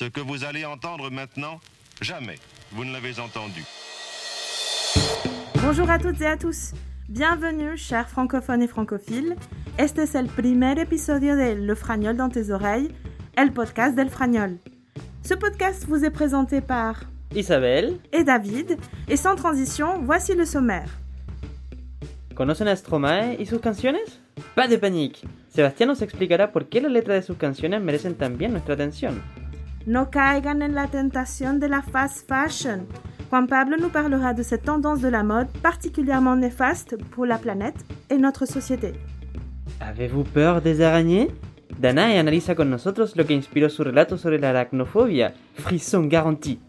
Ce que vous allez entendre maintenant, jamais vous ne l'avez entendu. Bonjour à toutes et à tous. Bienvenue, chers francophones et francophiles. Este es el primer episodio de Le Fragnol dans tes oreilles, el podcast del Fragnol. Ce podcast vous est présenté par Isabelle, et David, et sans transition, voici le sommaire. ¿conocen a Stromae y sus canciones? Pas de panique. Sebastián nos explicará por qué las letras de sus canciones merecen también nuestra atención. No caigan en la tentación de la fast fashion. Juan Pablo nous parlera de cette tendance de la mode particulièrement néfaste pour la planète et notre société. ¿Avez-vous peur des arañées? Danae analiza con nosotros lo que inspiró su relato sobre la aracnofobia, frisson garanti.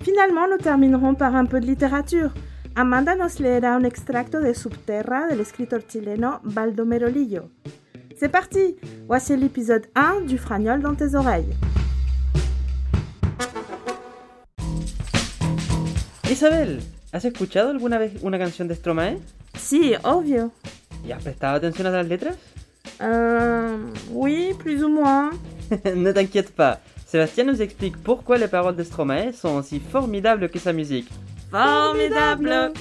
Finalement, nous terminerons par un peu de littérature. Amanda nos leerá un extracto de Subterra del escritor chileno Baldomero Lillo. C'est parti Voici l'épisode 1 du Fragnol dans tes oreilles. Isabel, ¿has escuchado alguna vez una canción de Stromae? Si, obvio. ¿Y has prestado atención a las letras? Euh, oui, plus ou moins. ne t'inquiète pas, Sébastien nous explique pourquoi les paroles de Stromae sont aussi formidables que sa musique. Formidable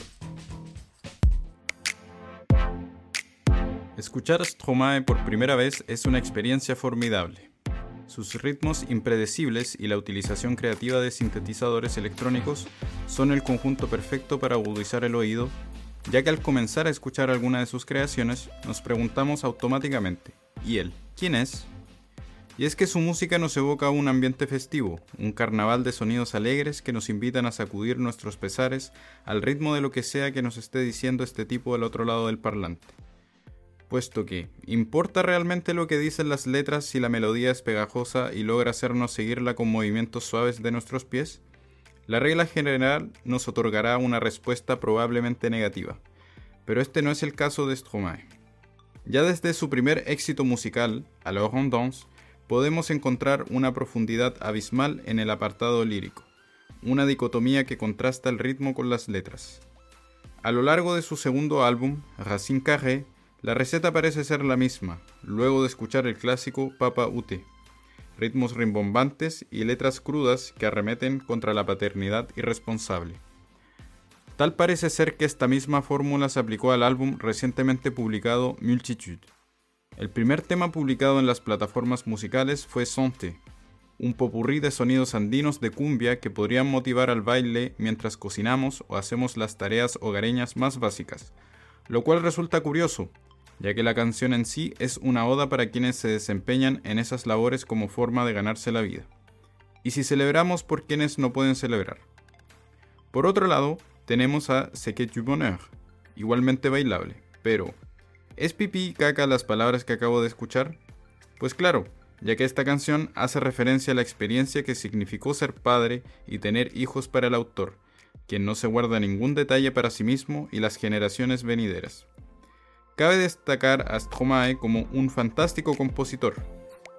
Escuchar a Stromae por primera vez es una experiencia formidable. Sus ritmos impredecibles y la utilización creativa de sintetizadores electrónicos son el conjunto perfecto para agudizar el oído, ya que al comenzar a escuchar alguna de sus creaciones nos preguntamos automáticamente, ¿y él? ¿Quién es? Y es que su música nos evoca un ambiente festivo, un carnaval de sonidos alegres que nos invitan a sacudir nuestros pesares al ritmo de lo que sea que nos esté diciendo este tipo al otro lado del parlante. Puesto que, ¿importa realmente lo que dicen las letras si la melodía es pegajosa y logra hacernos seguirla con movimientos suaves de nuestros pies? La regla general nos otorgará una respuesta probablemente negativa, pero este no es el caso de Stromae. Ya desde su primer éxito musical, Alors on danse, podemos encontrar una profundidad abismal en el apartado lírico, una dicotomía que contrasta el ritmo con las letras. A lo largo de su segundo álbum, Racine Carré, la receta parece ser la misma, luego de escuchar el clásico Papa Ute, ritmos rimbombantes y letras crudas que arremeten contra la paternidad irresponsable. Tal parece ser que esta misma fórmula se aplicó al álbum recientemente publicado Multitude. El primer tema publicado en las plataformas musicales fue Sonte, un popurrí de sonidos andinos de cumbia que podrían motivar al baile mientras cocinamos o hacemos las tareas hogareñas más básicas, lo cual resulta curioso, ya que la canción en sí es una oda para quienes se desempeñan en esas labores como forma de ganarse la vida. Y si celebramos por quienes no pueden celebrar. Por otro lado, tenemos a C'est que du bonheur, igualmente bailable, pero ¿es pipí y caca las palabras que acabo de escuchar? Pues claro, ya que esta canción hace referencia a la experiencia que significó ser padre y tener hijos para el autor, quien no se guarda ningún detalle para sí mismo y las generaciones venideras. Cabe destacar a Stromae como un fantástico compositor,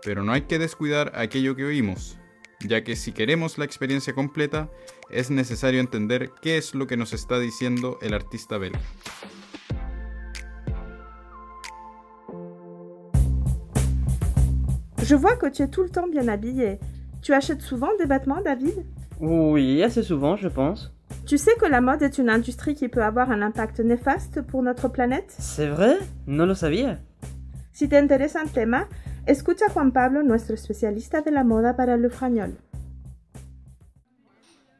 pero no hay que descuidar aquello que oímos, ya que si queremos la experiencia completa, es necesario entender qué es lo que nos está diciendo el artista belga. Je vois que tu es tout le temps bien habillé. Tu achètes souvent des vêtements, David Oui, assez souvent, je pense. Tu sais que la mode est une industrie qui peut avoir un impact néfaste pour notre planète? ¿C'est vrai? No lo sabía. Si te interesa el tema, escucha a Juan Pablo, nuestro especialista de la moda para le fragnol.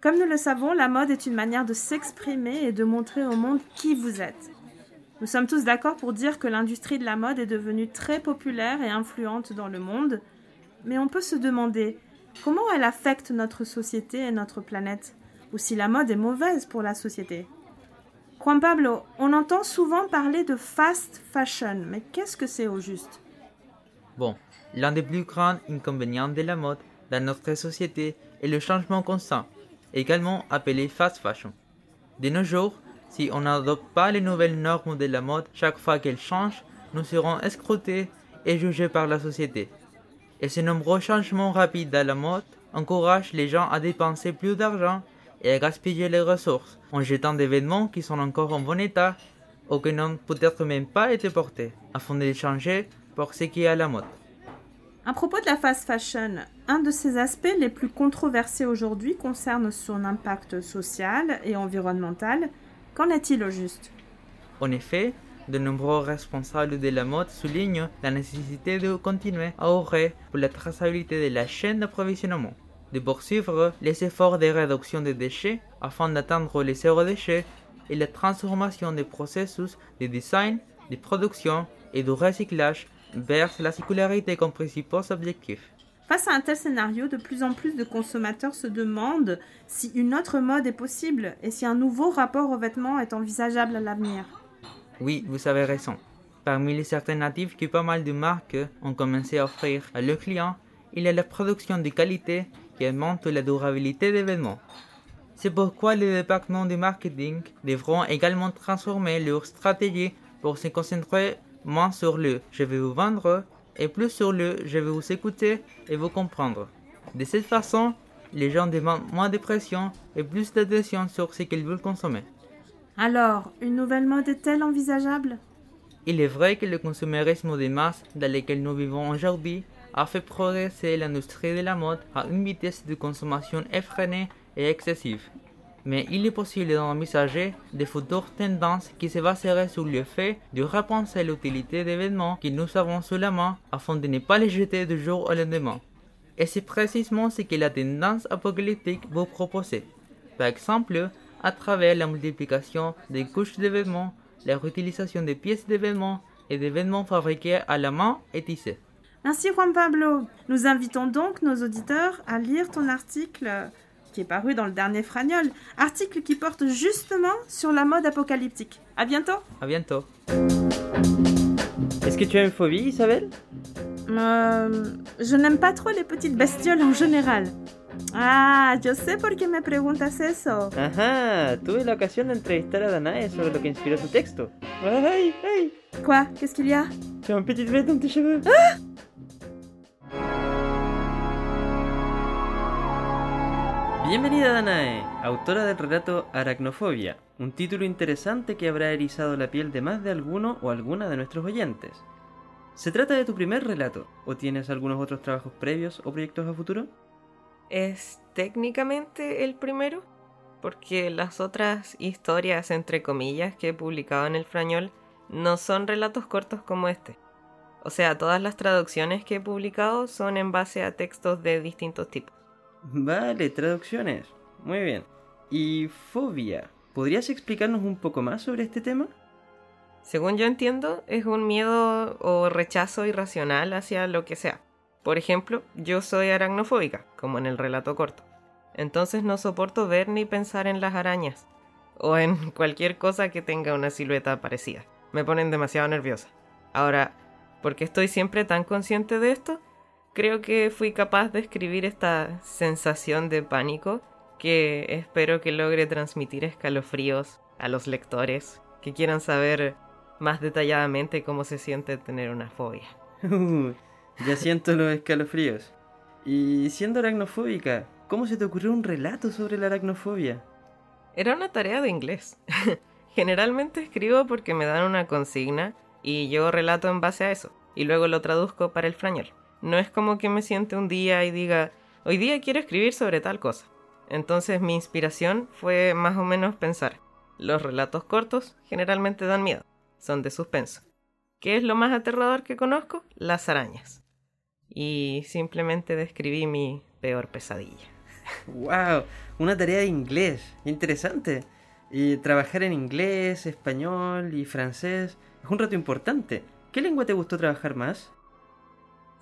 Comme nous le savons, la mode est une manière de s'exprimer et de montrer au monde qui vous êtes. Nous sommes tous d'accord pour dire que l'industrie de la mode est devenue très populaire et influente dans le monde, mais on peut se demander comment elle affecte notre société et notre planète, ou si la mode est mauvaise pour la société. Juan Pablo, on entend souvent parler de fast fashion, mais qu'est-ce que c'est au juste? Bon, l'un des plus grands inconvénients de la mode dans notre société est le changement constant, également appelé fast fashion. De nos jours, si on n'adopte pas les nouvelles normes de la mode chaque fois qu'elles changent, nous serons escrutés et jugés par la société. Et ces nombreux changements rapides dans la mode encouragent les gens à dépenser plus d'argent et à gaspiller les ressources en jetant des vêtements qui sont encore en bon état ou qui n'ont peut-être même pas été portés, afin de les changer pour ce qui est à la mode. À propos de la fast fashion, un de ses aspects les plus controversés aujourd'hui concerne son impact social et environnemental. Qu'en est-il au juste? En effet, de nombreux responsables de la mode soulignent la nécessité de continuer à œuvrer pour la traçabilité de la chaîne d'approvisionnement, de poursuivre les efforts de réduction des déchets afin d'atteindre les zéro déchets et la transformation des processus de design, de production et de recyclage vers la circularité comme principaux objectifs. Face à un tel scénario, de plus en plus de consommateurs se demandent si une autre mode est possible et si un nouveau rapport aux vêtements est envisageable à l'avenir. Oui, vous avez raison. Parmi les alternatives que pas mal de marques ont commencé à offrir à leurs clients, il y a la production de qualité qui augmente la durabilité des vêtements. C'est pourquoi les départements de marketing devront également transformer leur stratégie pour se concentrer moins sur le je vais vous vendre et plus sur le je vais vous écouter et vous comprendre. De cette façon, les gens demandent moins de pression et plus d'attention sur ce qu'ils veulent consommer. Alors, une nouvelle mode est-elle envisageable? Il est vrai que le consumérisme des masses dans lequel nous vivons aujourd'hui a fait progresser l'industrie de la mode à une vitesse de consommation effrénée et excessive. Mais il est possible d'envisager des futures tendances qui se baseraient sur le fait de repenser l'utilité des vêtements que nous avons sous la main afin de ne pas les jeter du jour au lendemain. Et c'est précisément ce que la tendance apocalyptique vous propose. Par exemple, à travers la multiplication des couches de vêtements, la réutilisation des pièces de vêtements et des vêtements fabriqués à la main et tissés. Merci Juan Pablo. Nous invitons donc nos auditeurs à lire ton article qui est paru dans le dernier Fragnol, article qui porte justement sur la mode apocalyptique. À bientôt. À bientôt. Est-ce que tu as une phobie, Isabelle? Euh, je n'aime pas trop les petites bestioles en général. Ah, yo sé por qué me preguntas eso. Ajá, tuve la ocasión de entrevistar a Danae sobre lo que inspiró tu texto. ¡Ay, ay! Quoi? Qu'est-ce qu'il y a? Tu as une petite bête dans tes cheveux. Bienvenida Danae, autora del relato Aracnofobia, un título interesante que habrá erizado la piel de más de alguno o alguna de nuestros oyentes. ¿Se trata de tu primer relato o tienes algunos otros trabajos previos o proyectos a futuro? Es técnicamente el primero, porque las otras historias, entre comillas, que he publicado en el Frañol no son relatos cortos como este. O sea, todas las traducciones que he publicado son en base a textos de distintos tipos. Vale, traducciones. Muy bien. ¿Y fobia? ¿Podrías explicarnos un poco más sobre este tema? Según yo entiendo, es un miedo o rechazo irracional hacia lo que sea. Por ejemplo, yo soy aracnofóbica, como en el relato corto. Entonces no soporto ver ni pensar en las arañas, o en cualquier cosa que tenga una silueta parecida. Me ponen demasiado nerviosa. Ahora, ¿por qué estoy siempre tan consciente de esto? Creo que fui capaz de escribir esta sensación de pánico que espero que logre transmitir escalofríos a los lectores que quieran saber más detalladamente cómo se siente tener una fobia. Uh, ya siento los escalofríos. Y siendo aracnofóbica, ¿cómo se te ocurrió un relato sobre la aracnofobia? Era una tarea de inglés. Generalmente escribo porque me dan una consigna y yo relato en base a eso, y luego lo traduzco para el frañol. No es como que me siente un día y diga, hoy día quiero escribir sobre tal cosa. Entonces mi inspiración fue más o menos pensar, los relatos cortos generalmente dan miedo, son de suspenso. ¿Qué es lo más aterrador que conozco? Las arañas. Y simplemente describí mi peor pesadilla. ¡Wow! Una tarea de inglés. Interesante. Y trabajar en inglés, español y francés es un reto importante. ¿Qué lengua te gustó trabajar más?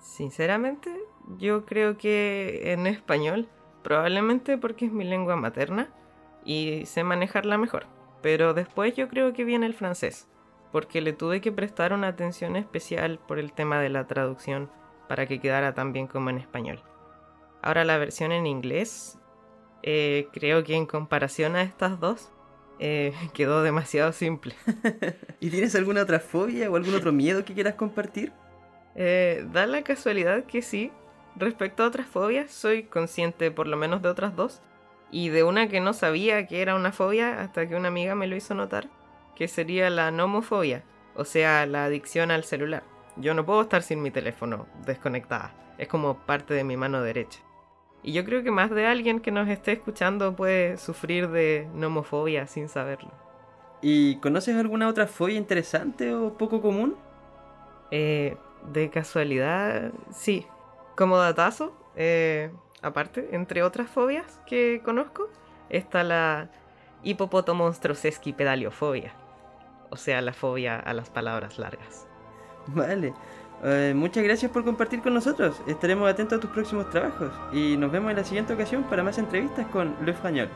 Sinceramente, yo creo que en español, probablemente porque es mi lengua materna y sé manejarla mejor. Pero después yo creo que viene el francés, porque le tuve que prestar una atención especial por el tema de la traducción para que quedara tan bien como en español. Ahora la versión en inglés, eh, creo que en comparación a estas dos, eh, quedó demasiado simple. ¿Y tienes alguna otra fobia o algún otro miedo que quieras compartir? Eh, da la casualidad que sí. Respecto a otras fobias, soy consciente por lo menos de otras dos. Y de una que no sabía que era una fobia hasta que una amiga me lo hizo notar, que sería la nomofobia, o sea, la adicción al celular. Yo no puedo estar sin mi teléfono desconectada. Es como parte de mi mano derecha. Y yo creo que más de alguien que nos esté escuchando puede sufrir de nomofobia sin saberlo. ¿Y conoces alguna otra fobia interesante o poco común? Eh, de casualidad, sí. Como datazo, eh, aparte, entre otras fobias que conozco, está la pedaliofobia. O sea, la fobia a las palabras largas. Vale. Eh, muchas gracias por compartir con nosotros. Estaremos atentos a tus próximos trabajos y nos vemos en la siguiente ocasión para más entrevistas con Le Fragnol.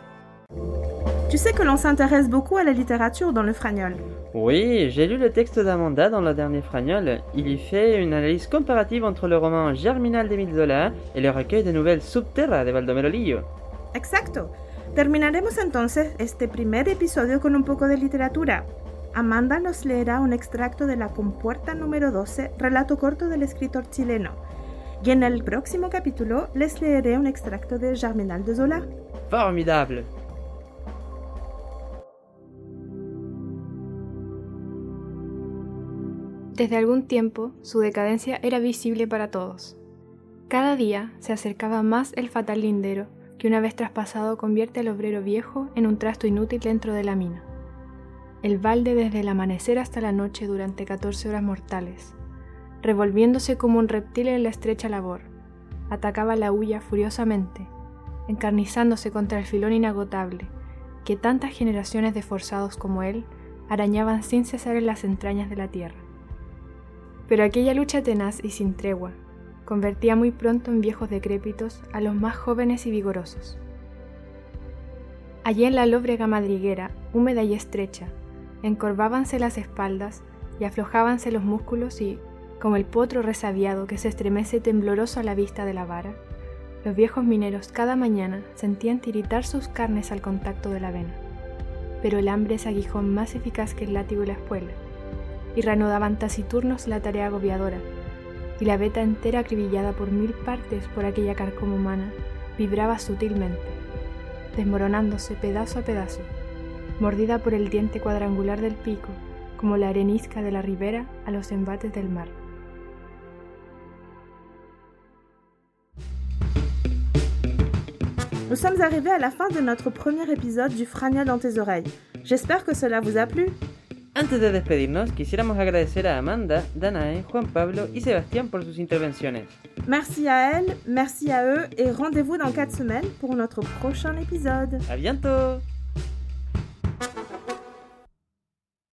Tu sais que l'on s'intéresse beaucoup à la littérature dans le Fragnol. Oui, j'ai lu le texte d'Amanda dans le dernier Fragnol. Il y fait une analyse comparative entre le roman Germinal d'Emile Zola et le recueil de nouvelles Subterra de Baldomero Lillo. Exacto. Terminaremos entonces este primer episodio con un poco de literatura. Amanda nos leerá un extracto de La Compuerta número 12, relato corto del escritor chileno. Y en el próximo capítulo les leeré un extracto de Germinal de Zola. Formidable Desde algún tiempo, su decadencia era visible para todos. Cada día se acercaba más el fatal lindero, que una vez traspasado convierte al obrero viejo en un trasto inútil dentro de la mina. El balde desde el amanecer hasta la noche durante 14 horas mortales, revolviéndose como un reptil en la estrecha labor, atacaba la huya furiosamente, encarnizándose contra el filón inagotable que tantas generaciones de forzados como él arañaban sin cesar en las entrañas de la tierra. Pero aquella lucha tenaz y sin tregua convertía muy pronto en viejos decrépitos a los más jóvenes y vigorosos. Allí en la lóbrega madriguera, húmeda y estrecha, encorvábanse las espaldas y aflojábanse los músculos y, como el potro resabiado que se estremece tembloroso a la vista de la vara, los viejos mineros cada mañana sentían tiritar sus carnes al contacto de la vena. Pero el hambre es aguijón más eficaz que el látigo y la espuela y reanudaban taciturnos la tarea agobiadora, y la veta entera acribillada por mil partes por aquella carcoma humana vibraba sutilmente, desmoronándose pedazo a pedazo, mordida por el diente cuadrangular del pico, como la arenisca de la ribera a los embates del mar. Nous sommes arrivés à la fin de notre premier épisode du Frania dans tes oreilles. J'espère que cela vous a plu. Antes de despedirnos, quisiéramos agradecer a Amanda, Danae, Juan Pablo y Sebastián por sus intervenciones. Merci à elles, merci à eux et rendez-vous dans 4 semaines pour notre prochain épisode. ¡A bientôt!